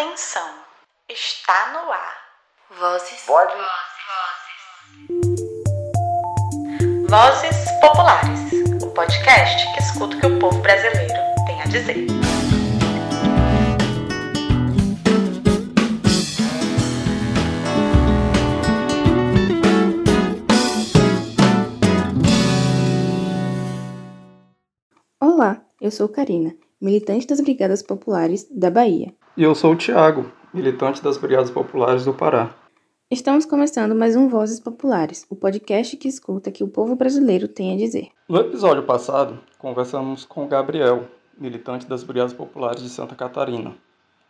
Atenção, está no ar. Vozes. Vozes. Vozes Populares, o podcast que escuta o que o povo brasileiro tem a dizer. Olá, eu sou Karina, militante das Brigadas Populares da Bahia. E eu sou o Tiago, militante das Brigadas Populares do Pará. Estamos começando mais um Vozes Populares, o podcast que escuta que o povo brasileiro tem a dizer. No episódio passado, conversamos com Gabriel, militante das Brigadas Populares de Santa Catarina.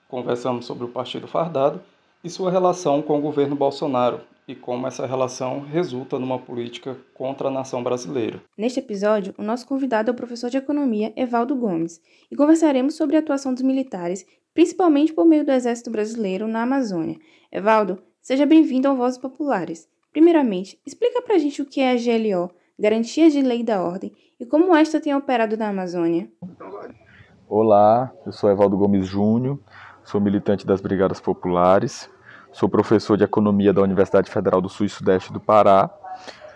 Conversamos sobre o Partido Fardado e sua relação com o governo Bolsonaro e como essa relação resulta numa política contra a nação brasileira. Neste episódio, o nosso convidado é o professor de economia Evaldo Gomes e conversaremos sobre a atuação dos militares, principalmente por meio do Exército Brasileiro na Amazônia. Evaldo, seja bem-vindo ao Vozes Populares. Primeiramente, explica pra gente o que é a GLO, Garantia de Lei da Ordem, e como esta tem operado na Amazônia. Olá, eu sou Evaldo Gomes Júnior, sou militante das Brigadas Populares, sou professor de Economia da Universidade Federal do Sul e Sudeste do Pará.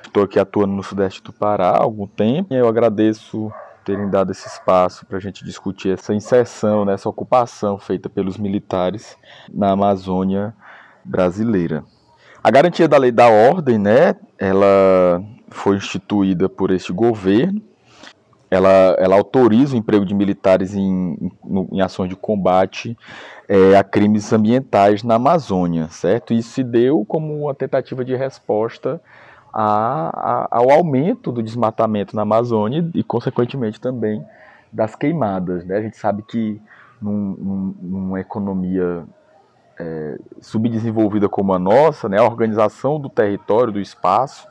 Estou aqui atuando no Sudeste do Pará há algum tempo e eu agradeço terem dado esse espaço para a gente discutir essa inserção, né, essa ocupação feita pelos militares na Amazônia brasileira. A garantia da lei da ordem, né, ela foi instituída por este governo. Ela, ela autoriza o emprego de militares em, em, em ações de combate é, a crimes ambientais na Amazônia, certo? Isso se deu como uma tentativa de resposta a, a, ao aumento do desmatamento na Amazônia e, consequentemente, também das queimadas. Né? A gente sabe que num, num, numa economia é, subdesenvolvida como a nossa, né, a organização do território, do espaço,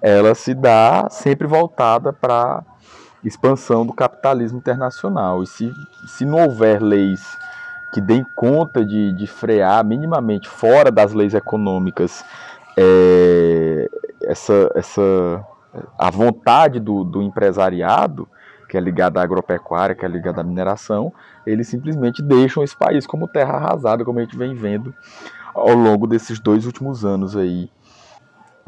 ela se dá sempre voltada para expansão do capitalismo internacional. E se, se não houver leis que deem conta de, de frear minimamente fora das leis econômicas é, essa, essa a vontade do, do empresariado, que é ligada à agropecuária, que é ligada à mineração, eles simplesmente deixam esse país como terra arrasada, como a gente vem vendo ao longo desses dois últimos anos aí.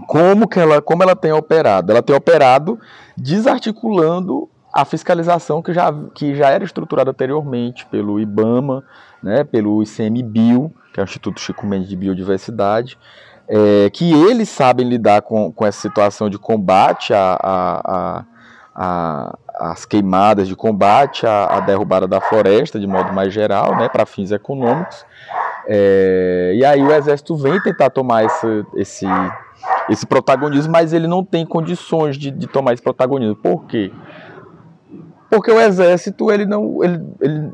Como que ela, como ela tem operado? Ela tem operado desarticulando a fiscalização que já, que já era estruturada anteriormente pelo IBAMA, né, pelo ICMBio, que é o Instituto Chico Mendes de Biodiversidade, é, que eles sabem lidar com, com essa situação de combate a, a, a, a as queimadas, de combate à, derrubada da floresta, de modo mais geral, né, para fins econômicos. É, e aí o Exército vem tentar tomar esse, esse, esse protagonismo, mas ele não tem condições de, de tomar esse protagonismo. Por quê? Porque o Exército ele não, ele, ele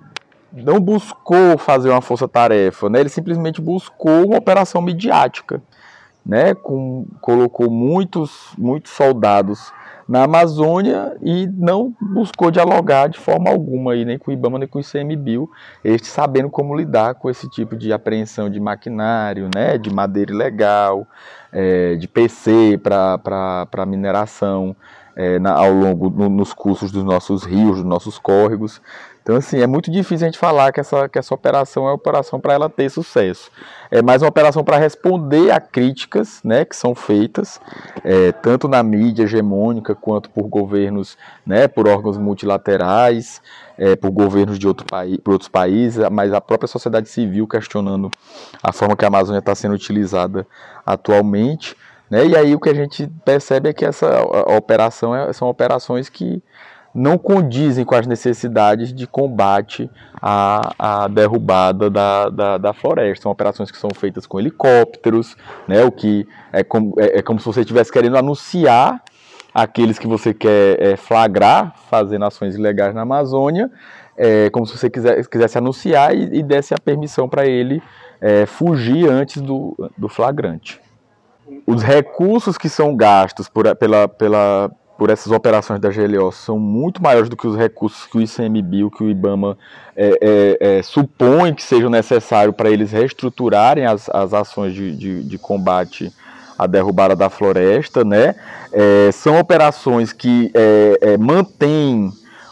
não buscou fazer uma força-tarefa, né? ele simplesmente buscou uma operação midiática. Né? Com, colocou muitos, muitos soldados na Amazônia e não buscou dialogar de forma alguma, aí, nem com o IBAMA, nem com o ICMBio, este sabendo como lidar com esse tipo de apreensão de maquinário, né, de madeira ilegal, é, de PC para mineração é, na, ao longo, no, nos cursos dos nossos rios, dos nossos córregos. Então, assim, é muito difícil a gente falar que essa, que essa operação é operação para ela ter sucesso. É mais uma operação para responder a críticas né, que são feitas, é, tanto na mídia hegemônica quanto por governos, né, por órgãos multilaterais, é, por governos de outro país, por outros países, mas a própria sociedade civil questionando a forma que a Amazônia está sendo utilizada atualmente. Né, e aí o que a gente percebe é que essa operação é, são operações que não condizem com as necessidades de combate à, à derrubada da, da, da, floresta. São operações que são feitas com helicópteros, né, o que é como, é, é como se você estivesse querendo anunciar aqueles que você quer é, flagrar, fazendo ações ilegais na Amazônia, é, como se você quiser, quisesse anunciar e, e desse a permissão para ele é, fugir antes do, do flagrante. Os recursos que são gastos por, pela, pela, por essas operações da GLO são muito maiores do que os recursos que o ICMBio, que o IBAMA é, é, é, supõe que sejam necessários para eles reestruturarem as, as ações de, de, de, combate à derrubada da floresta, né? É, são operações que é, é, mantêm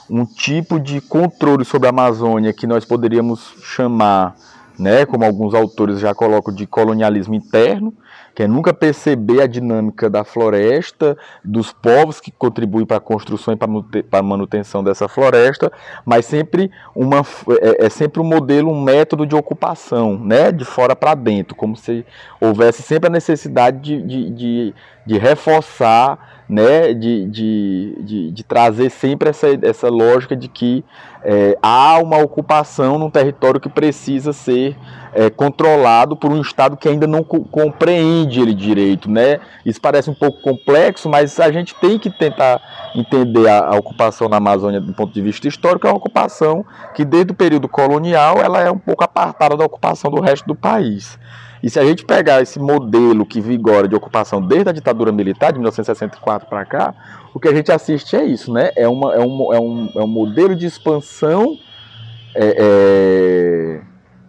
um tipo de controle sobre a Amazônia que nós poderíamos chamar né, como alguns autores já colocam, de colonialismo interno, que é nunca perceber a dinâmica da floresta, dos povos que contribuem para a construção e para a manutenção dessa floresta, mas sempre uma é, é, sempre um modelo, um método de ocupação, né, de fora para dentro, como se houvesse sempre a necessidade de, de, de, de reforçar né, de, de, de, de, trazer sempre essa, essa lógica de que é, há uma ocupação num território que precisa ser é, controlado por um Estado que ainda não co compreende ele direito. Né? Isso parece um pouco complexo, mas a gente tem que tentar entender a, a ocupação na Amazônia do ponto de vista histórico, é uma ocupação que desde o período colonial ela é um pouco apartada da ocupação do resto do país. E se a gente pegar esse modelo que vigora de ocupação desde a ditadura militar, de 1964 para cá, o que a gente assiste é isso, né? É, uma, é, um, é, um, é um modelo de expansão é, é,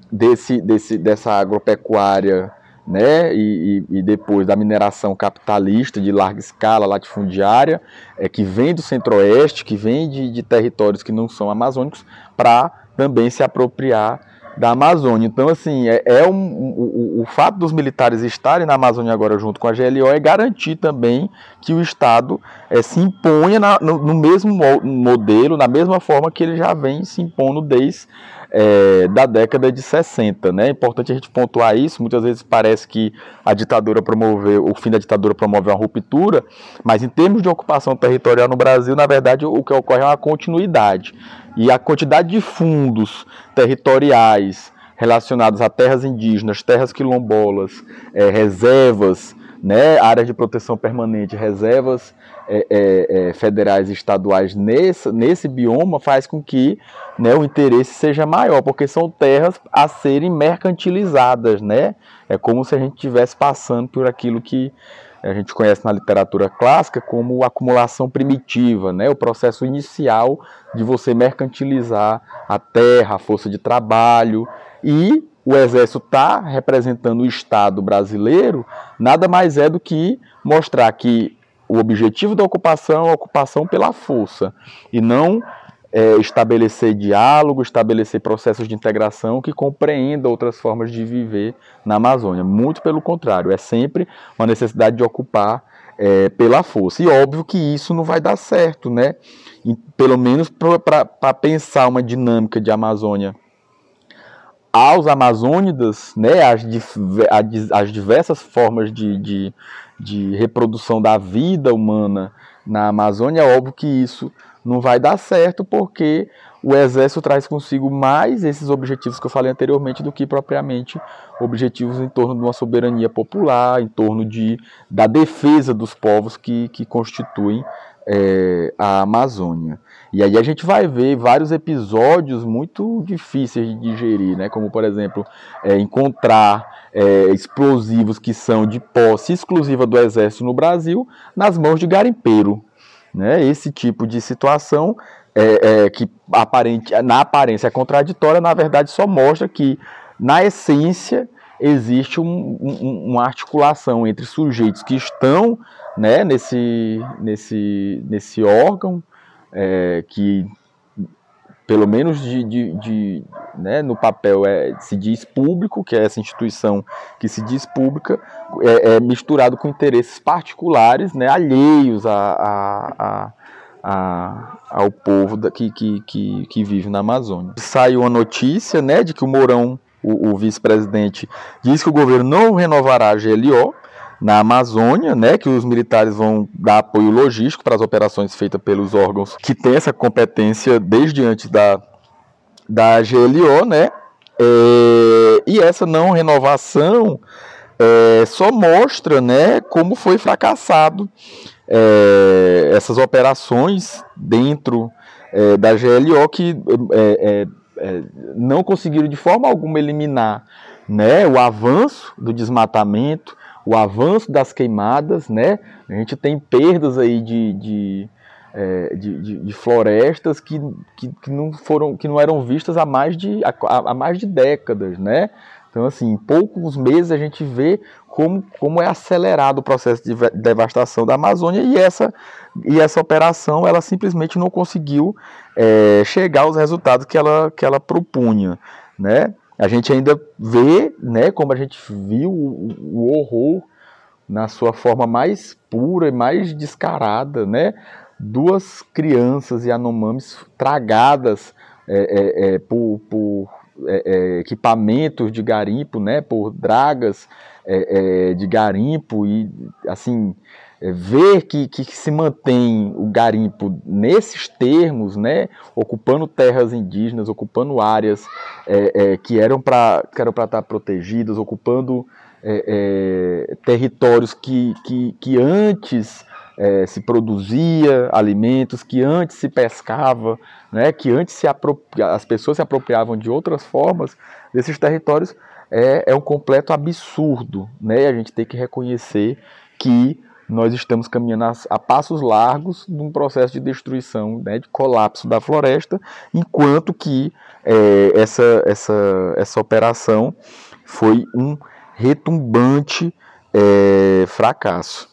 desse, desse, dessa agropecuária né, e, e, e, depois da mineração capitalista de larga escala latifundiária, é, que vem do centro-oeste, que vem de, de territórios que não são amazônicos, para também se apropriar da Amazônia. Então, assim, é, é um, o, o, fato dos militares estarem na Amazônia agora junto com a GLO é garantir também que o Estado é, se imponha na, no, no, mesmo modelo, na mesma forma que ele já vem se impondo desde é, da década de 60. Né? É importante a gente pontuar isso. Muitas vezes parece que a ditadura promoveu, o fim da ditadura promove uma ruptura, mas em termos de ocupação territorial no Brasil, na verdade, o que ocorre é uma continuidade. E a quantidade de fundos territoriais relacionados a terras indígenas, terras quilombolas, é, reservas, né, áreas de proteção permanente, reservas é, é, é, federais e estaduais nesse, nesse bioma faz com que né, o interesse seja maior, porque são terras a serem mercantilizadas, né? É como se a gente estivesse passando por aquilo que a gente conhece na literatura clássica como acumulação primitiva, né? o processo inicial de você mercantilizar a terra, a força de trabalho, e o exército está representando o Estado brasileiro, nada mais é do que mostrar que o objetivo da ocupação é a ocupação pela força, e não é, estabelecer diálogo, estabelecer processos de integração que compreendam outras formas de viver na Amazônia. Muito pelo contrário, é sempre uma necessidade de ocupar é, pela força. E óbvio que isso não vai dar certo, né? E, pelo menos para pensar uma dinâmica de Amazônia aos amazônidas, né, as, as diversas formas de, de, de reprodução da vida humana na Amazônia, é óbvio que isso não vai dar certo porque o exército traz consigo mais esses objetivos que eu falei anteriormente do que propriamente objetivos em torno de uma soberania popular, em torno de, da defesa dos povos que, que constituem é, a Amazônia. E aí a gente vai ver vários episódios muito difíceis de digerir, né? como por exemplo é, encontrar é, explosivos que são de posse exclusiva do exército no Brasil nas mãos de garimpeiro. Né? Esse tipo de situação é, é, que aparente, na aparência é contraditória, na verdade só mostra que, na essência, existe um, um, uma articulação entre sujeitos que estão né, nesse, nesse, nesse órgão, é, que pelo menos de, de, de né, no papel é, se diz público, que é essa instituição que se diz pública, é, é misturado com interesses particulares, né, alheios a, a, a, a ao povo da, que, que, que, que, vive na Amazônia. Saiu a notícia né, de que o Mourão, o, o vice-presidente, diz que o governo não renovará a GLO, na Amazônia, né, que os militares vão dar apoio logístico para as operações feitas pelos órgãos que têm essa competência desde antes da, da GLO, né, é, e essa não renovação é, só mostra, né, como foi fracassado é, essas operações dentro é, da GLO que é, não conseguiram de forma alguma eliminar né, o avanço do desmatamento, o avanço das queimadas, né? A gente tem perdas aí de, de, é, de, de, de, florestas que, que, que, não foram, que não eram vistas há mais de, há, há mais de décadas, né? Então, assim, em poucos meses a gente vê como, como é acelerado o processo de devastação da Amazônia e essa, e essa operação ela simplesmente não conseguiu é, chegar aos resultados que ela, que ela propunha, né? a gente ainda vê, né, como a gente viu o, o horror na sua forma mais pura e mais descarada, né? Duas crianças Yanomamis tragadas é, é, é, por, por é, é, equipamentos de garimpo, né? Por dragas é, de garimpo e assim ver que, que, se mantém o garimpo nesses termos, né, ocupando terras indígenas, ocupando áreas é, é, que eram para estar protegidas, ocupando é, é, territórios que, que, que antes é, se produzia alimentos, que antes se pescava, né, que antes se as pessoas se apropriavam de outras formas desses territórios, é, é um completo absurdo. Né, a gente tem que reconhecer que nós estamos caminhando a, a passos largos num processo de destruição, né, de colapso da floresta, enquanto que é, essa, essa, essa operação foi um retumbante é, fracasso.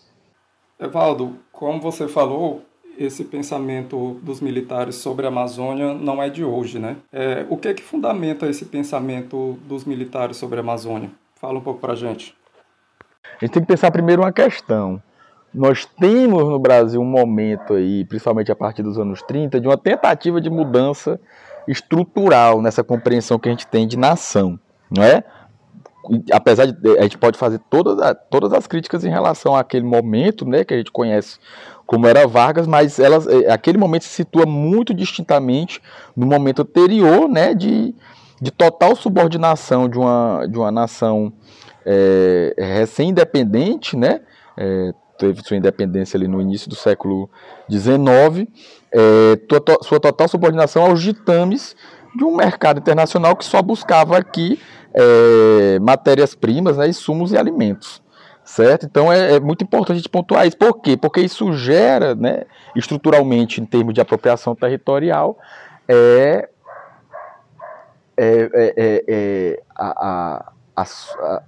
Evaldo, como você falou, esse pensamento dos militares sobre a Amazônia não é de hoje, né? É, o que é que fundamenta esse pensamento dos militares sobre a Amazônia? Fala um pouco para a gente. A gente tem que pensar primeiro uma questão nós temos no Brasil um momento aí, principalmente a partir dos anos 30, de uma tentativa de mudança estrutural nessa compreensão que a gente tem de nação, não é? Apesar de a gente pode fazer todas, todas as críticas em relação àquele momento, né, que a gente conhece como era Vargas, mas elas, é, aquele momento se situa muito distintamente no momento anterior, né, de, de total subordinação de uma, de uma nação é, recém-independente, né, é, teve sua independência ali no início do século XIX, é, sua total subordinação aos ditames de um mercado internacional que só buscava aqui é, matérias-primas, né, insumos e alimentos. Certo? Então é, é, muito importante a gente pontuar isso. Por quê? Porque isso gera, né, estruturalmente, em termos de apropriação territorial, é, é, é, é a, a, a,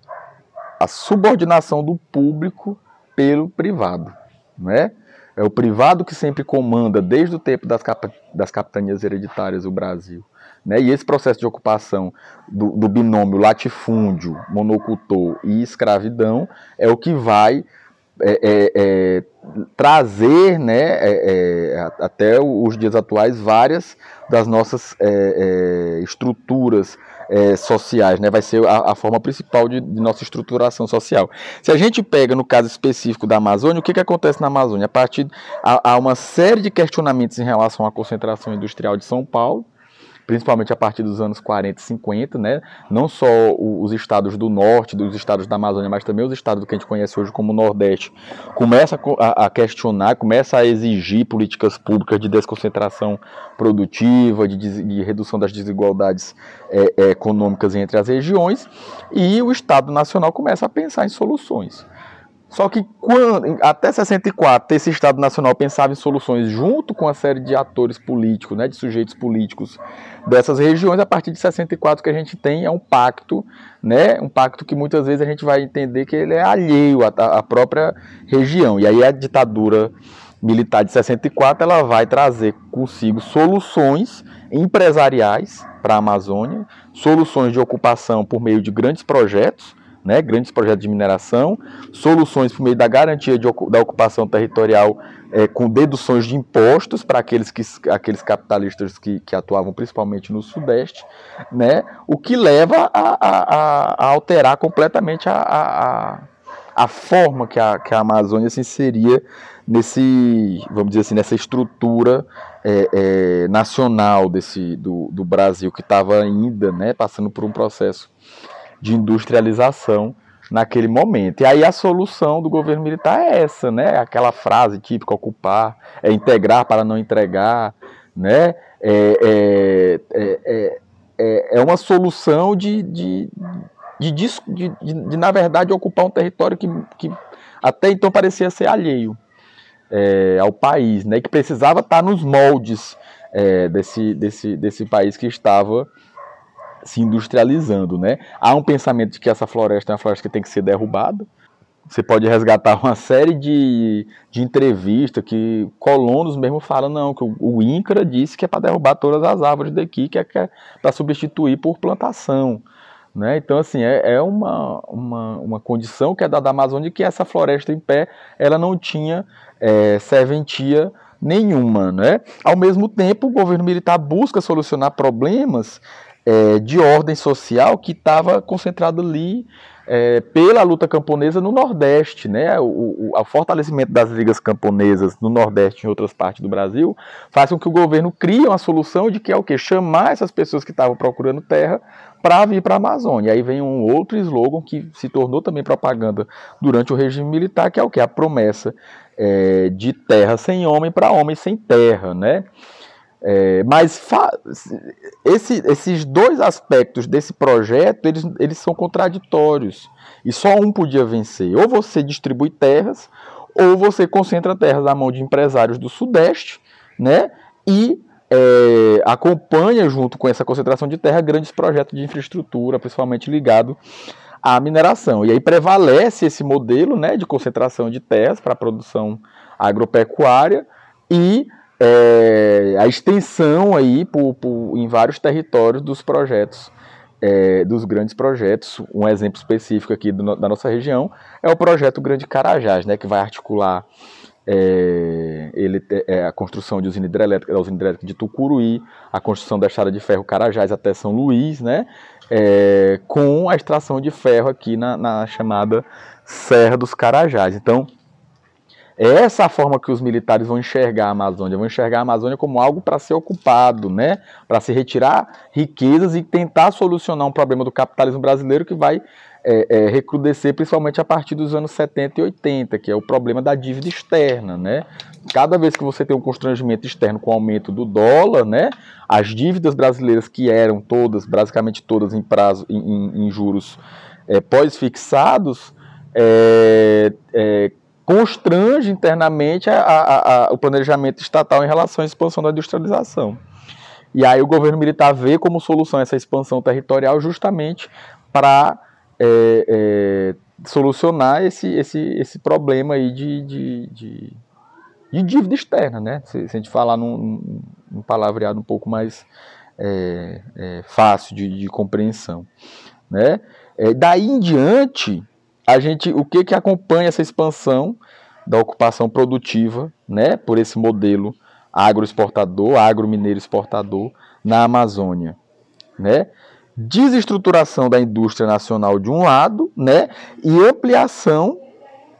a subordinação do público pelo privado, não é? É o privado que sempre comanda desde o tempo das, cap das capitanias hereditárias do Brasil. Né? E esse processo de ocupação do, do binômio latifúndio, monocultor e escravidão é o que vai é, é, é, trazer né, é, é, até os dias atuais várias das nossas é, estruturas sociais, né? vai ser a, a forma principal de, de, nossa estruturação social. Se a gente pega no caso específico da Amazônia, o que, que acontece na Amazônia? A partir há uma série de questionamentos em relação à concentração industrial de São Paulo, principalmente a partir dos anos 40 e 50, né? não só os estados do norte, dos estados da Amazônia, mas também os estados que a gente conhece hoje como Nordeste, começa a, questionar, começa a exigir políticas públicas de desconcentração produtiva, de, de redução das desigualdades é, é, econômicas entre as regiões, e o Estado Nacional começa a pensar em soluções. Só que quando, até 64, esse Estado Nacional pensava em soluções junto com a série de atores políticos, né, de sujeitos políticos dessas regiões. A partir de 64 que a gente tem é um pacto, né, um pacto que muitas vezes a gente vai entender que ele é alheio à, à própria região. E aí a ditadura militar de 64 ela vai trazer consigo soluções empresariais para a Amazônia, soluções de ocupação por meio de grandes projetos né, grandes projetos de mineração, soluções por meio da garantia de, da ocupação territorial é, com deduções de impostos para aqueles, que, aqueles capitalistas que, que atuavam principalmente no Sudeste, né, o que leva a, a, a alterar completamente a, a, a, forma que a, que a Amazônia se inseria nesse, vamos dizer assim, nessa estrutura é, é, nacional desse, do, do Brasil, que estava ainda né, passando por um processo de industrialização naquele momento. E aí a solução do governo militar é essa, né? Aquela frase típica, ocupar, é integrar para não entregar, né? É, é, é, é, é uma solução de, de, de, de, de, na verdade, ocupar um território que, que até então parecia ser alheio é, ao país, né? Que precisava estar nos moldes é, desse, desse, desse país que estava se industrializando, né? Há um pensamento de que essa floresta é uma floresta que tem que ser derrubada. Você pode resgatar uma série de, de entrevistas que colonos mesmo falam, não, que o, INCRA disse que é para derrubar todas as árvores daqui, que é, é para substituir por plantação. Né? Então, assim, é, é uma, uma, uma, condição que é dada à Amazônia que essa floresta em pé ela não tinha é, serventia nenhuma. Né? Ao mesmo tempo, o governo militar busca solucionar problemas é, de ordem social que estava concentrado ali é, pela luta camponesa no Nordeste, né? O, o, o, fortalecimento das ligas camponesas no Nordeste e em outras partes do Brasil faz com que o governo crie uma solução de que é o que chamar essas pessoas que estavam procurando terra para vir para a Amazônia. Aí vem um outro slogan que se tornou também propaganda durante o regime militar, que é o que a promessa é, de terra sem homem para homem sem terra, né? É, mas esse, esses dois aspectos desse projeto eles, eles são contraditórios e só um podia vencer. Ou você distribui terras, ou você concentra terras na mão de empresários do Sudeste, né? E é, acompanha junto com essa concentração de terra grandes projetos de infraestrutura, principalmente ligado à mineração. E aí prevalece esse modelo, né, de concentração de terras para a produção agropecuária e é, a extensão aí por, por, em vários territórios dos projetos, é, dos grandes projetos. Um exemplo específico aqui do, da nossa região é o projeto Grande Carajás, né, que vai articular é, ele, é, a construção de usina hidrelétrica, da usina hidrelétrica de Tucuruí, a construção da estrada de ferro Carajás até São Luís, né, é, com a extração de ferro aqui na, na chamada Serra dos Carajás. Então, é essa a forma que os militares vão enxergar a Amazônia, vão enxergar a Amazônia como algo para ser ocupado, né? para se retirar riquezas e tentar solucionar um problema do capitalismo brasileiro que vai é, é, recrudescer principalmente a partir dos anos 70 e 80, que é o problema da dívida externa. Né? Cada vez que você tem um constrangimento externo com o aumento do dólar, né? as dívidas brasileiras que eram todas, basicamente todas em prazo, em, em, em juros é, pós-fixados, é, é, constrange internamente a, a, a, o planejamento estatal em relação à expansão da industrialização. E aí o governo militar vê como solução essa expansão territorial justamente para é, é, solucionar esse, esse, esse problema aí de, de, de, de dívida externa, né? Se, se, a gente falar num, num palavreado um pouco mais é, é fácil de, de, compreensão, né? É, daí em diante, a gente, o que que acompanha essa expansão da ocupação produtiva, né, por esse modelo agroexportador, agromineiro exportador na Amazônia, né? Desestruturação da indústria nacional de um lado, né, e ampliação,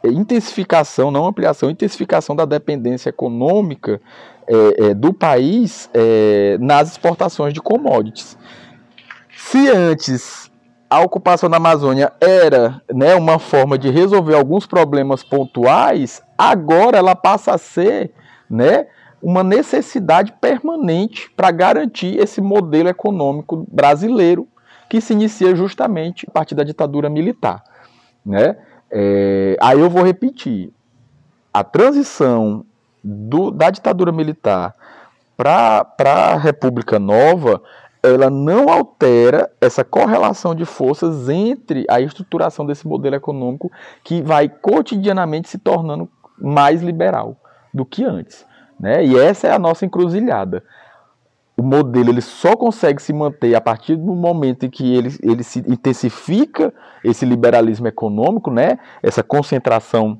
intensificação, não ampliação, intensificação da dependência econômica é, é, do país é, nas exportações de commodities. Se antes a ocupação da Amazônia era né, uma forma de resolver alguns problemas pontuais, agora ela passa a ser né, uma necessidade permanente para garantir esse modelo econômico brasileiro que se inicia justamente a partir da ditadura militar. Né? É, aí eu vou repetir: a transição do, da ditadura militar para a República Nova ela não altera essa correlação de forças entre a estruturação desse modelo econômico que vai cotidianamente se tornando mais liberal do que antes. Né? E essa é a nossa encruzilhada. O modelo ele só consegue se manter a partir do momento em que ele, ele se intensifica esse liberalismo econômico, né? essa concentração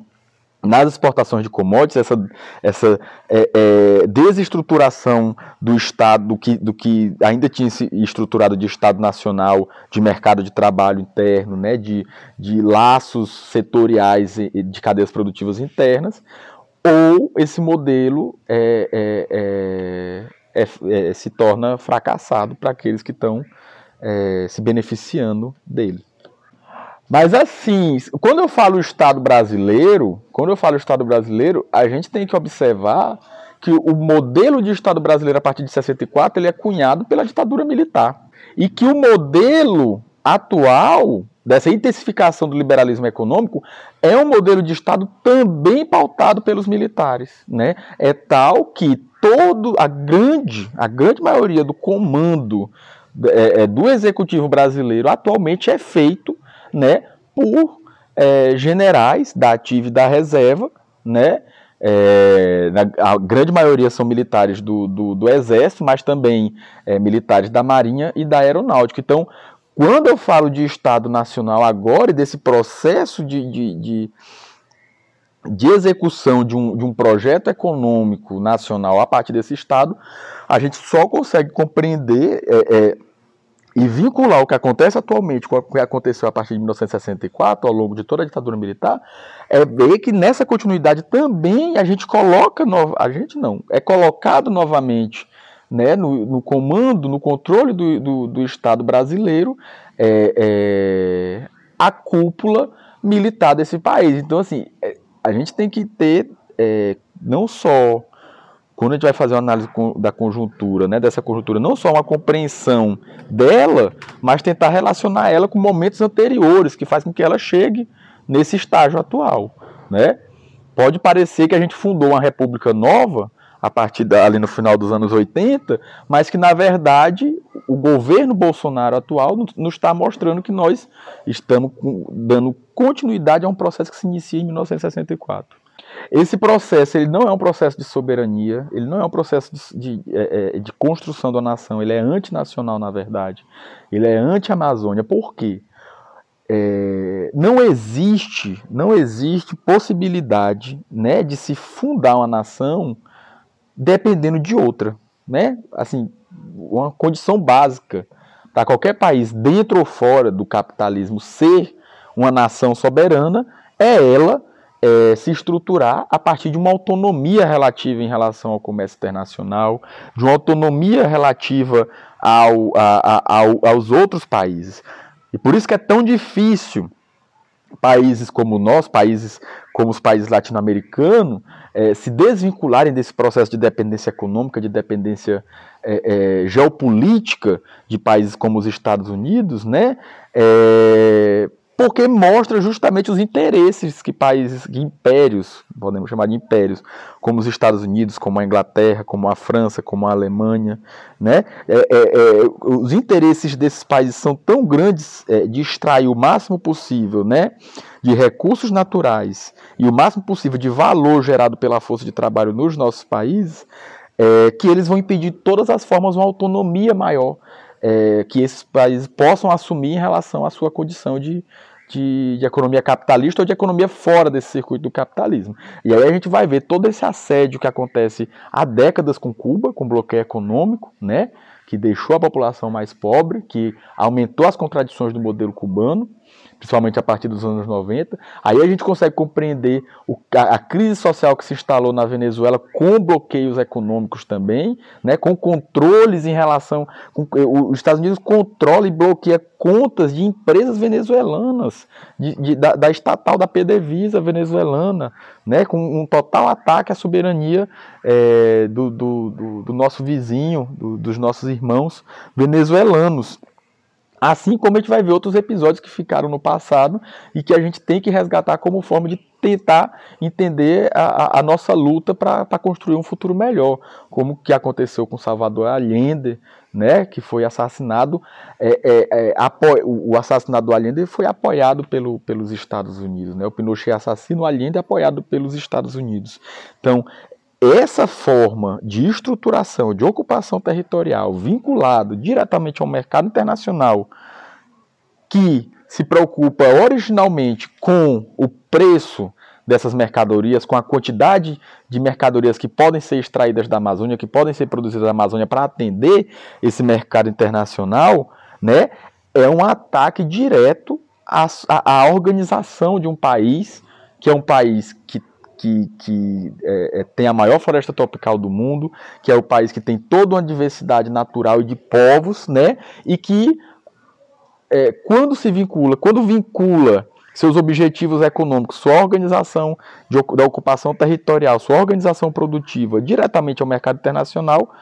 nas exportações de commodities, essa, essa é, é, desestruturação do Estado, do que, do que ainda tinha se estruturado de Estado nacional, de mercado de trabalho interno, né, de, de laços setoriais de cadeias produtivas internas, ou esse modelo é, é, é, é se torna fracassado para aqueles que estão se beneficiando dele. Mas assim, quando eu falo Estado brasileiro, quando eu falo Estado brasileiro, a gente tem que observar que o modelo de Estado brasileiro a partir de 64 ele é cunhado pela ditadura militar e que o modelo atual dessa intensificação do liberalismo econômico é um modelo de Estado também pautado pelos militares, né? É tal que todo a grande a grande maioria do comando é, é do executivo brasileiro atualmente é feito né, por é, generais da ativa e da reserva, né, é, a grande maioria são militares do, do, do Exército, mas também é, militares da Marinha e da Aeronáutica. Então, quando eu falo de Estado Nacional agora e desse processo de, de, de, de execução de um, de um projeto econômico nacional a partir desse Estado, a gente só consegue compreender é, é, e vincular o que acontece atualmente com o que aconteceu a partir de 1964, ao longo de toda a ditadura militar, é ver que nessa continuidade também a gente coloca, no, a gente não, é colocado novamente né, no, no comando, no controle do, do, do Estado brasileiro, é, é, a cúpula militar desse país. Então, assim, é, a gente tem que ter é, não só quando a gente vai fazer uma análise da conjuntura, né, dessa conjuntura, não só uma compreensão dela, mas tentar relacionar ela com momentos anteriores, que faz com que ela chegue nesse estágio atual, né? Pode parecer que a gente fundou uma república nova a partir ali no final dos anos 80, mas que na verdade o governo Bolsonaro atual nos está mostrando que nós estamos dando continuidade a um processo que se inicia em 1964. Esse processo ele não é um processo de soberania, ele não é um processo de, de, é, é, de construção da nação, ele é antinacional, na verdade. Ele é anti-Amazônia. Por quê? É, não existe, não existe possibilidade né, de se fundar uma nação dependendo de outra. Né? Assim, uma condição básica para qualquer país, dentro ou fora do capitalismo, ser uma nação soberana é ela é, se estruturar a partir de uma autonomia relativa em relação ao comércio internacional, de uma autonomia relativa ao, a, a, ao, aos outros países. E por isso que é tão difícil países como nós, países como os países latino-americanos, é, se desvincularem desse processo de dependência econômica, de dependência é, é, geopolítica de países como os Estados Unidos, né? Porque mostra justamente os interesses que países, que impérios, podemos chamar de impérios, como os Estados Unidos, como a Inglaterra, como a França, como a Alemanha, né? É, é, é, os interesses desses países são tão grandes é, de extrair o máximo possível, né, de recursos naturais e o máximo possível de valor gerado pela força de trabalho nos nossos países, é, que eles vão impedir de todas as formas uma autonomia maior é, que esses países possam assumir em relação à sua condição de, de, de, economia capitalista ou de economia fora desse circuito do capitalismo. E aí a gente vai ver todo esse assédio que acontece há décadas com Cuba, com bloqueio econômico, né, que deixou a população mais pobre, que aumentou as contradições do modelo cubano, principalmente a partir dos anos 90. Aí a gente consegue compreender o, a, a, crise social que se instalou na Venezuela com bloqueios econômicos também, né, com controles em relação. Com, os Estados Unidos controla e bloqueia contas de empresas venezuelanas, de, de, da, da, estatal da PDVSA venezuelana, né, com um total ataque à soberania é, do, do, do, do, nosso vizinho, dos nossos irmãos venezuelanos. Assim como a gente vai ver outros episódios que ficaram no passado e que a gente tem que resgatar como forma de tentar entender a, a nossa luta para construir um futuro melhor, como que aconteceu com Salvador Allende, né, que foi assassinado, é, é, é, o assassinato do Allende foi apoiado pelo, pelos Estados Unidos, né, o Pinochet assassino Allende apoiado pelos Estados Unidos. Então, essa forma de estruturação, de ocupação territorial vinculado diretamente ao mercado internacional, que se preocupa originalmente com o preço dessas mercadorias, com a quantidade de mercadorias que podem ser extraídas da Amazônia, que podem ser produzidas na Amazônia para atender esse mercado internacional, né, é um ataque direto à, à, organização de um país, que é um país que que, que é, é, tem a maior floresta tropical do mundo, que é o país que tem toda uma diversidade natural e de povos, né? E que é, quando se vincula, quando vincula seus objetivos econômicos, sua organização de, da ocupação territorial, sua organização produtiva diretamente ao mercado internacional,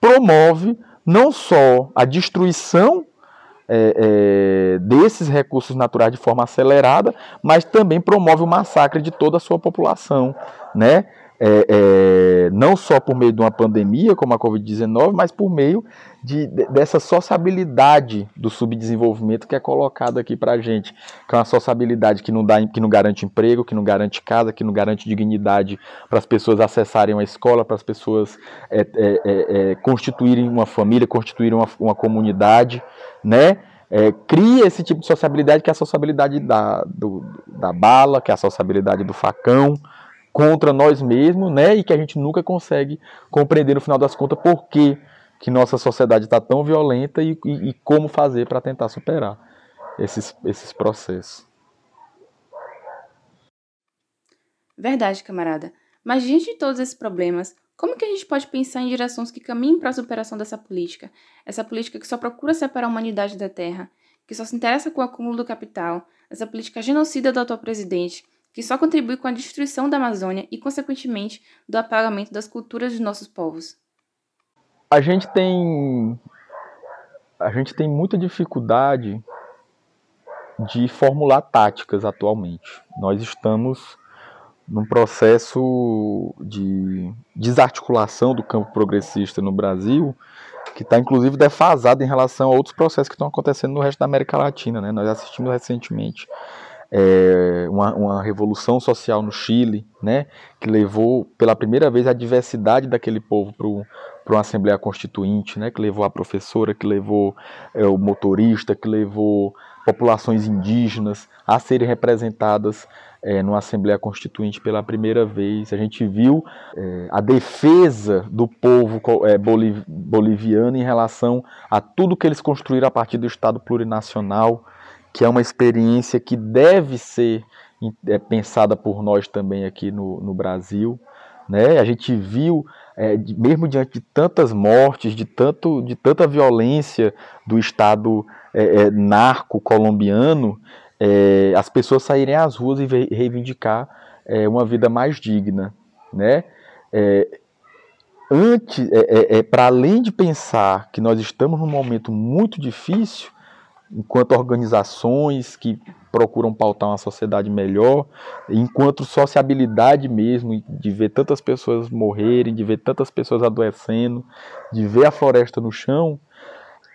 promove não só a destruição é, é, desses recursos naturais de forma acelerada, mas também promove o massacre de toda a sua população, né? É, é não só por meio de uma pandemia como a Covid-19, mas por meio de, de, dessa sociabilidade do subdesenvolvimento que é colocado aqui para a gente, que é uma sociabilidade que não, dá, que não garante emprego, que não garante casa, que não garante dignidade para as pessoas acessarem uma escola, para as pessoas é, é, é, constituírem uma família, constituírem uma, uma comunidade, né? é, cria esse tipo de sociabilidade que é a sociabilidade da, do, da bala, que é a sociabilidade do facão, contra nós mesmos, né? E que a gente nunca consegue compreender no final das contas por que, que nossa sociedade está tão violenta e, e, e como fazer para tentar superar esses, esses processos. Verdade, camarada. Mas diante de todos esses problemas, como que a gente pode pensar em direções que caminhem para a superação dessa política? Essa política que só procura separar a humanidade da terra, que só se interessa com o acúmulo do capital, essa política genocida do atual presidente, que só contribui com a destruição da Amazônia e, consequentemente, do apagamento das culturas de nossos povos. A gente tem a gente tem muita dificuldade de formular táticas atualmente. Nós estamos num processo de desarticulação do campo progressista no Brasil, que está inclusive defasado em relação a outros processos que estão acontecendo no resto da América Latina. Né? Nós assistimos recentemente é, uma, uma, revolução social no Chile, né? que levou pela primeira vez a diversidade daquele povo para uma Assembleia Constituinte, né? que levou a professora, que levou é, o motorista, que levou populações indígenas a serem representadas é, numa Assembleia Constituinte pela primeira vez. A gente viu é, a defesa do povo é, boliv boliviano em relação a tudo que eles construíram a partir do Estado plurinacional, que é uma experiência que deve ser é, pensada por nós também aqui no, no Brasil. Né? A gente viu, é, de, mesmo diante de tantas mortes, de, tanto, de tanta violência do Estado é, é narco-colombiano, é, as pessoas saírem às ruas e reivindicar é, uma vida mais digna, né? Antes, para além de pensar que nós estamos num momento muito difícil, enquanto organizações que procuram pautar uma sociedade melhor, enquanto sociabilidade mesmo, de ver tantas pessoas morrerem, de ver tantas pessoas adoecendo, de ver a floresta no chão,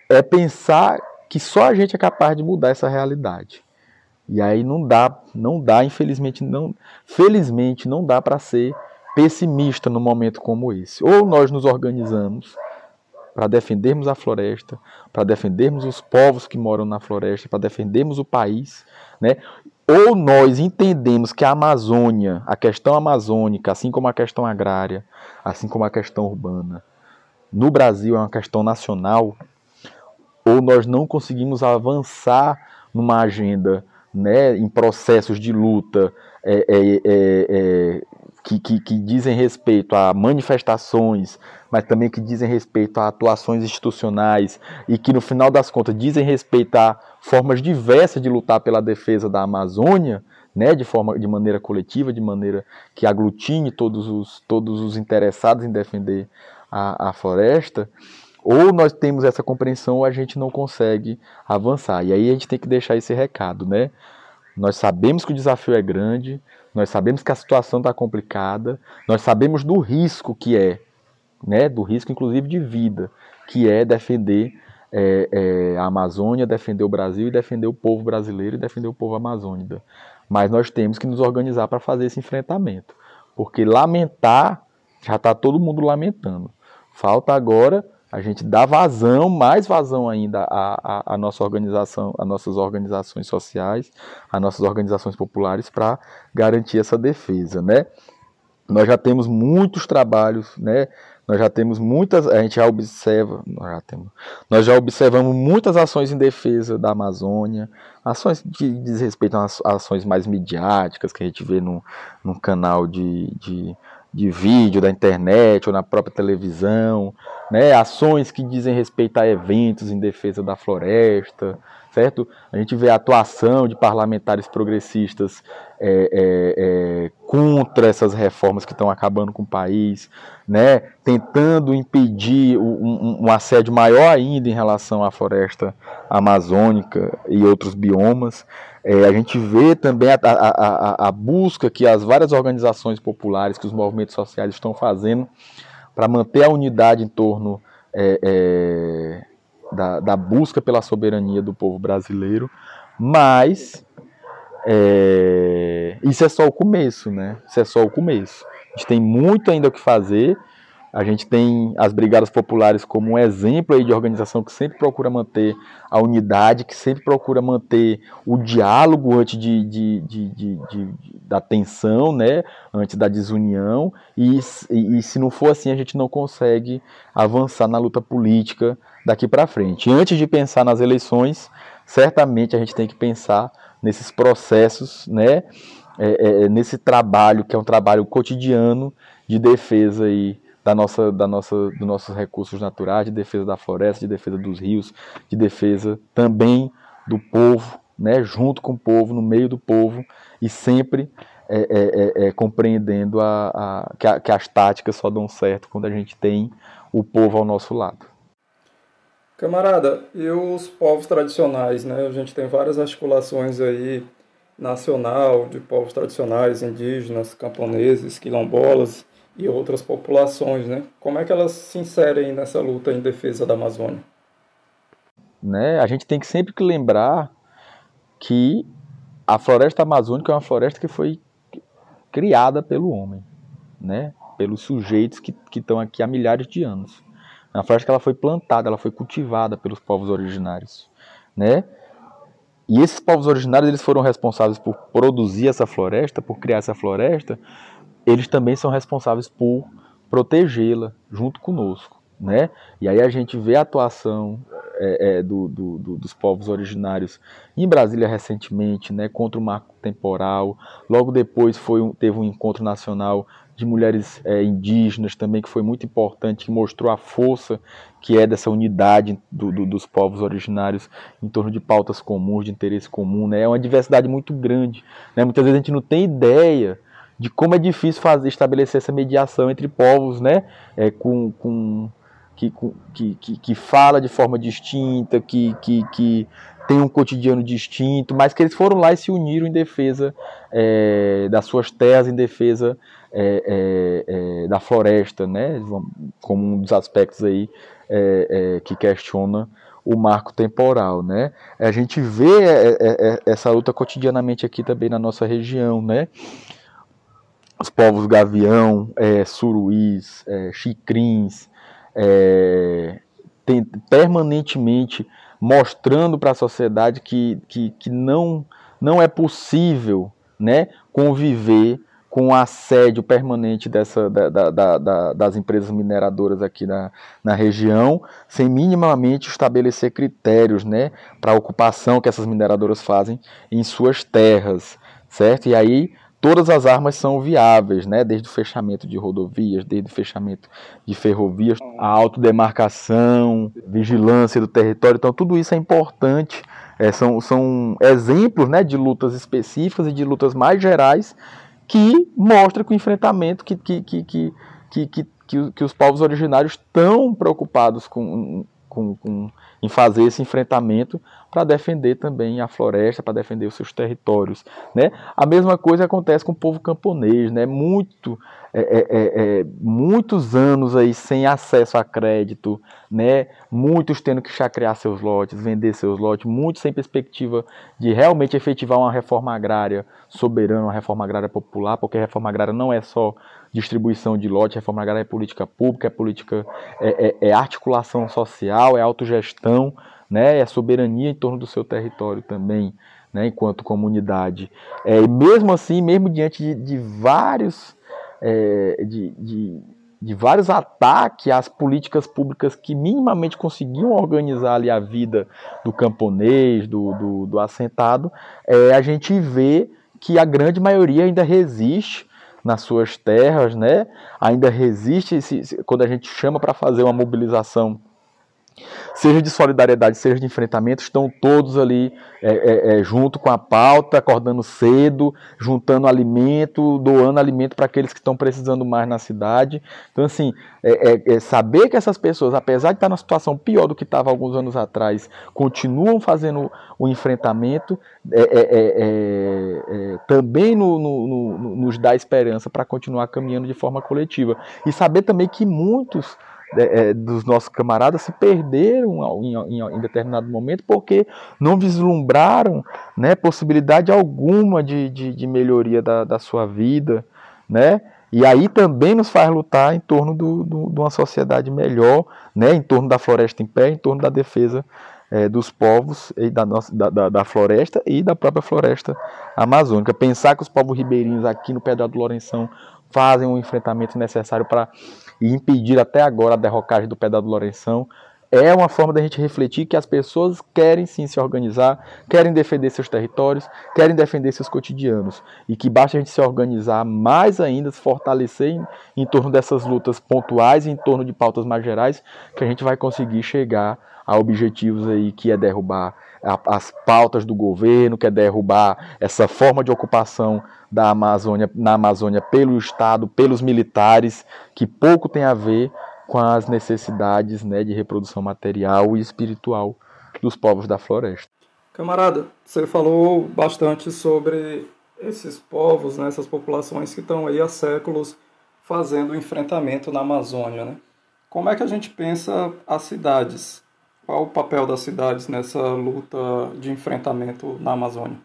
é pensar que só a gente é capaz de mudar essa realidade. E aí não dá, não dá, infelizmente, não, felizmente não dá para ser pessimista num momento como esse. Ou nós nos organizamos para defendermos a floresta, para defendermos os povos que moram na floresta, para defendermos o país, né? Ou nós entendemos que a Amazônia, a questão amazônica, assim como a questão agrária, assim como a questão urbana, no Brasil é uma questão nacional, ou nós não conseguimos avançar numa agenda né, em processos de luta é, é, é, é, que, que, que, dizem respeito a manifestações, mas também que dizem respeito a atuações institucionais e que no final das contas dizem respeito a formas diversas de lutar pela defesa da Amazônia, né, de forma de maneira coletiva, de maneira que aglutine todos os, todos os interessados em defender a, a floresta, ou nós temos essa compreensão ou a gente não consegue avançar. E aí a gente tem que deixar esse recado, né? Nós sabemos que o desafio é grande, nós sabemos que a situação está complicada, nós sabemos do risco que é, né? Do risco inclusive de vida, que é defender é, é, a Amazônia, defender o Brasil e defender o povo brasileiro e defender o povo amazônida. Mas nós temos que nos organizar para fazer esse enfrentamento, porque lamentar já está todo mundo lamentando. Falta agora a gente dá vazão, mais vazão ainda à, à, à nossa organização, às nossas organizações sociais, às nossas organizações populares para garantir essa defesa, né? Nós já temos muitos trabalhos, né? Nós já temos muitas, a gente já observa, nós já, temos, nós já observamos muitas ações em defesa da Amazônia, ações de desrespeito às ações mais midiáticas que a gente vê no, no canal de, de de vídeo da internet ou na própria televisão, né? ações que dizem respeito a eventos em defesa da floresta, certo? A gente vê a atuação de parlamentares progressistas é, é, é, contra essas reformas que estão acabando com o país, né? tentando impedir um, um assédio maior ainda em relação à floresta amazônica e outros biomas. É, a gente vê também a, a, a, a, busca que as várias organizações populares, que os movimentos sociais estão fazendo para manter a unidade em torno é, é, da, da, busca pela soberania do povo brasileiro, mas é, isso é só o começo, né? Isso é só o começo. A gente tem muito ainda o que fazer. A gente tem as brigadas populares como um exemplo aí de organização que sempre procura manter a unidade, que sempre procura manter o diálogo antes de, de, de, de, da tensão, né? antes da desunião, e, e, e se não for assim, a gente não consegue avançar na luta política daqui para frente. E antes de pensar nas eleições, certamente a gente tem que pensar nesses processos, né? É, é, nesse trabalho que é um trabalho cotidiano de defesa aí da nossa, da nossa, dos nossos recursos naturais, de defesa da floresta, de defesa dos rios, de defesa também do povo, né, junto com o povo, no meio do povo, e sempre é, é, é, é compreendendo a, a, que, a, que as táticas só dão certo quando a gente tem o povo ao nosso lado. Camarada, e os povos tradicionais, né? A gente tem várias articulações aí nacional de povos tradicionais, indígenas, camponeses, quilombolas, e outras populações, né? Como é que elas se inserem nessa luta em defesa da Amazônia? Né? A gente tem que sempre que lembrar que a floresta amazônica é uma floresta que foi criada pelo homem, né? Pelos sujeitos que estão aqui há milhares de anos. É uma floresta que ela foi plantada, ela foi cultivada pelos povos originários, né? E esses povos originários eles foram responsáveis por produzir essa floresta, por criar essa floresta, eles também são responsáveis por protegê-la junto conosco. Né? E aí a gente vê a atuação é, é, do, do, do, dos povos originários em Brasília recentemente, né, contra o marco temporal. Logo depois foi um, teve um encontro nacional de mulheres é, indígenas também, que foi muito importante, que mostrou a força que é dessa unidade do, do, dos povos originários em torno de pautas comuns, de interesse comum. Né? É uma diversidade muito grande. Né? Muitas vezes a gente não tem ideia de como é difícil fazer estabelecer essa mediação entre povos, né, é, com, com, que, que, que, que, fala de forma distinta, que, que, que tem um cotidiano distinto, mas que eles foram lá e se uniram em defesa é, das suas terras, em defesa é, é, é da floresta, né, como um dos aspectos aí é, que questiona o marco temporal, né? A gente vê essa luta cotidianamente aqui também na nossa região, né? os povos gavião, é, suruís, é, chicrins, é, tem, permanentemente mostrando para a sociedade que, que, que não, não é possível né, conviver com o assédio permanente dessa, da, da, da, das empresas mineradoras aqui na, na região, sem minimamente estabelecer critérios né, para a ocupação que essas mineradoras fazem em suas terras, certo? E aí todas as armas são viáveis, né? desde o fechamento de rodovias, desde o fechamento de ferrovias, a autodemarcação, vigilância do território. Então, tudo isso é importante. É, são, são exemplos né, de lutas específicas e de lutas mais gerais que mostram que o enfrentamento que, que, que, que, que, que, que os povos originários estão preocupados com, com, com, em fazer esse enfrentamento para defender também a floresta, para defender os seus territórios. Né? A mesma coisa acontece com o povo camponês, né? Muito, é, é, é, é, muitos anos aí sem acesso a crédito, né? muitos tendo que chacrear seus lotes, vender seus lotes, muitos sem perspectiva de realmente efetivar uma reforma agrária soberana, uma reforma agrária popular, porque a reforma agrária não é só distribuição de lotes, reforma agrária é política pública, é política, é, é, é articulação social, é autogestão, né, é soberania em torno do seu território também, né, enquanto comunidade. É, e mesmo assim, mesmo diante de, de vários, é, de, de, de, vários ataques às políticas públicas que minimamente conseguiam organizar ali a vida do camponês, do, do, do assentado, é, a gente vê que a grande maioria ainda resiste nas suas terras, né? ainda resiste se, se, quando a gente chama para fazer uma mobilização seja de solidariedade, seja de enfrentamento, estão todos ali é, é, é, junto com a pauta, acordando cedo, juntando alimento, doando alimento para aqueles que estão precisando mais na cidade. Então, assim, é, é, é, saber que essas pessoas, apesar de estar numa situação pior do que estava alguns anos atrás, continuam fazendo o enfrentamento, também no, no, no, nos dá esperança para continuar caminhando de forma coletiva. E saber também que muitos é, dos nossos camaradas se perderam em, em, em, determinado momento porque não vislumbraram né, possibilidade alguma de, de, de melhoria da, da, sua vida, né? E aí também nos faz lutar em torno do, do, de uma sociedade melhor, né, em torno da floresta em pé, em torno da defesa é, dos povos e da, nossa, da, da, da, floresta e da própria floresta amazônica. Pensar que os povos ribeirinhos aqui no Pedral do Lourenção fazem um enfrentamento necessário para impedir até agora a derrocagem do Pedral do Lourenção, é uma forma da gente refletir que as pessoas querem sim se organizar, querem defender seus territórios, querem defender seus cotidianos. E que basta a gente se organizar mais ainda, se fortalecer em, em torno dessas lutas pontuais, em torno de pautas mais gerais, que a gente vai conseguir chegar a objetivos aí que é derrubar as pautas do governo, que é derrubar essa forma de ocupação da Amazônia, na Amazônia pelo Estado, pelos militares, que pouco tem a ver com as necessidades né, de reprodução material e espiritual dos povos da floresta. Camarada, você falou bastante sobre esses povos, né, essas populações que estão aí há séculos fazendo enfrentamento na Amazônia. Né? Como é que a gente pensa as cidades? Qual o papel das cidades nessa luta de enfrentamento na Amazônia?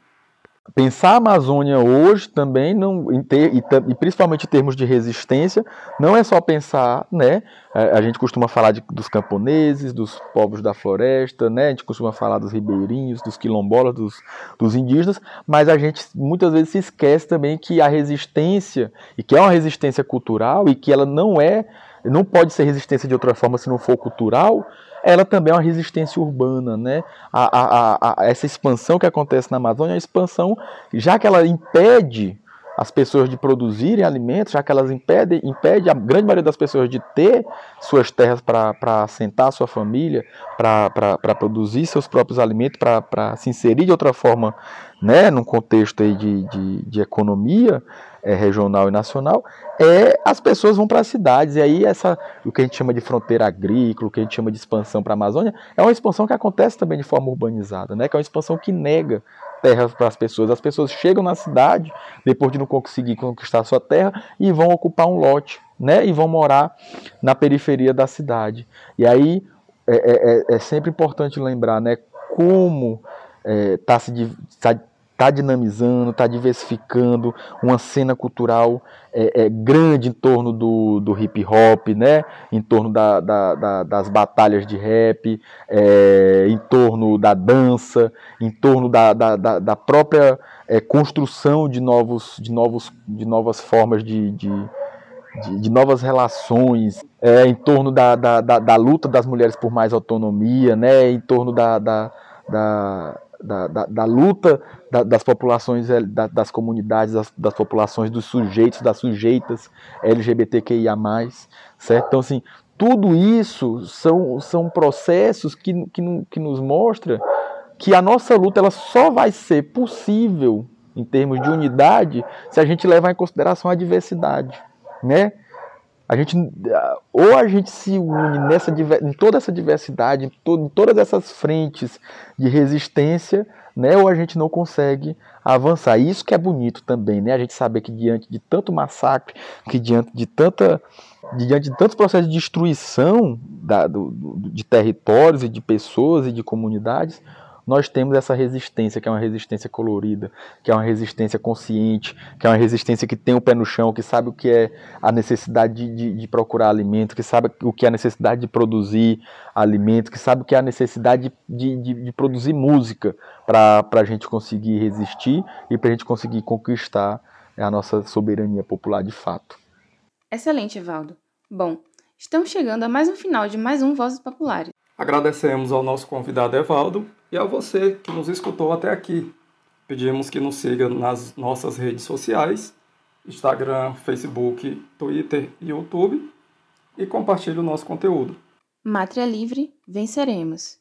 Pensar a Amazônia hoje também, não, ter, e, e, principalmente em termos de resistência, não é só pensar, né? A, a gente costuma falar de, dos camponeses, dos povos da floresta, né? A gente costuma falar dos ribeirinhos, dos quilombolas, dos, dos indígenas, mas a gente muitas vezes se esquece também que a resistência, e que é uma resistência cultural, e que ela não é, não pode ser resistência de outra forma se não for cultural, ela também é uma resistência urbana, né? A, a, a, essa expansão que acontece na Amazônia é uma expansão, já que ela impede as pessoas de produzirem alimentos, já que elas impedem, impede a grande maioria das pessoas de ter suas terras para assentar sua família, para produzir seus próprios alimentos, para se inserir de outra forma né, num contexto aí de, de, de economia, é, regional e nacional, é as pessoas vão para as cidades. E aí essa, o que a gente chama de fronteira agrícola, o que a gente chama de expansão para a Amazônia, é uma expansão que acontece também de forma urbanizada, né? que é uma expansão que nega terras para as pessoas. As pessoas chegam na cidade, depois de não conseguir conquistar sua terra, e vão ocupar um lote, né? e vão morar na periferia da cidade. E aí é, é, é, é sempre importante lembrar né, como está é, se, tá está dinamizando, está diversificando uma cena cultural é, é, grande em torno do, do hip hop, né? em torno da, da, da, das batalhas de rap, é, em torno da dança, em torno da, da, da própria é, construção de, novos, de, novos, de novas formas de, de de, de, novas relações, é, em torno da, da, da, da, luta das mulheres por mais autonomia, né, em torno da, da, da, da, da, da luta da, das populações, da, das comunidades, das, das, populações, dos sujeitos, das sujeitas LGBTQIA, certo? Então, assim, tudo isso são, são processos que, que, que nos mostra que a nossa luta ela só vai ser possível em termos de unidade se a gente levar em consideração a diversidade, né? A gente, ou a gente se une nessa, em toda essa diversidade, em, to, em todas essas frentes de resistência, né, ou a gente não consegue avançar. Isso que é bonito também, né? A gente saber que diante de tanto massacre, que diante de tanta diante de tantos processos de destruição da, do, de territórios e de pessoas e de comunidades, nós temos essa resistência, que é uma resistência colorida, que é uma resistência consciente, que é uma resistência que tem o pé no chão, que sabe o que é a necessidade de, de, de procurar alimento, que sabe o que é a necessidade de produzir alimento, que sabe o que é a necessidade de, de, de produzir música para a gente conseguir resistir e para a gente conseguir conquistar a nossa soberania popular de fato. Excelente, Evaldo. Bom, estamos chegando a mais um final de mais um Vozes Populares. Agradecemos ao nosso convidado Evaldo e a você que nos escutou até aqui. Pedimos que nos siga nas nossas redes sociais, Instagram, Facebook, Twitter e YouTube, e compartilhe o nosso conteúdo. Mátria livre, venceremos.